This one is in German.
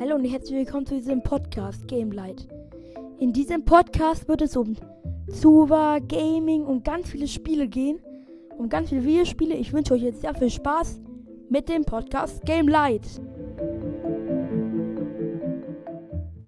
Hallo und herzlich willkommen zu diesem Podcast Gamelight. In diesem Podcast wird es um Zuba, Gaming und ganz viele Spiele gehen. Um ganz viele Videospiele. Ich wünsche euch jetzt sehr viel Spaß mit dem Podcast Gamelight.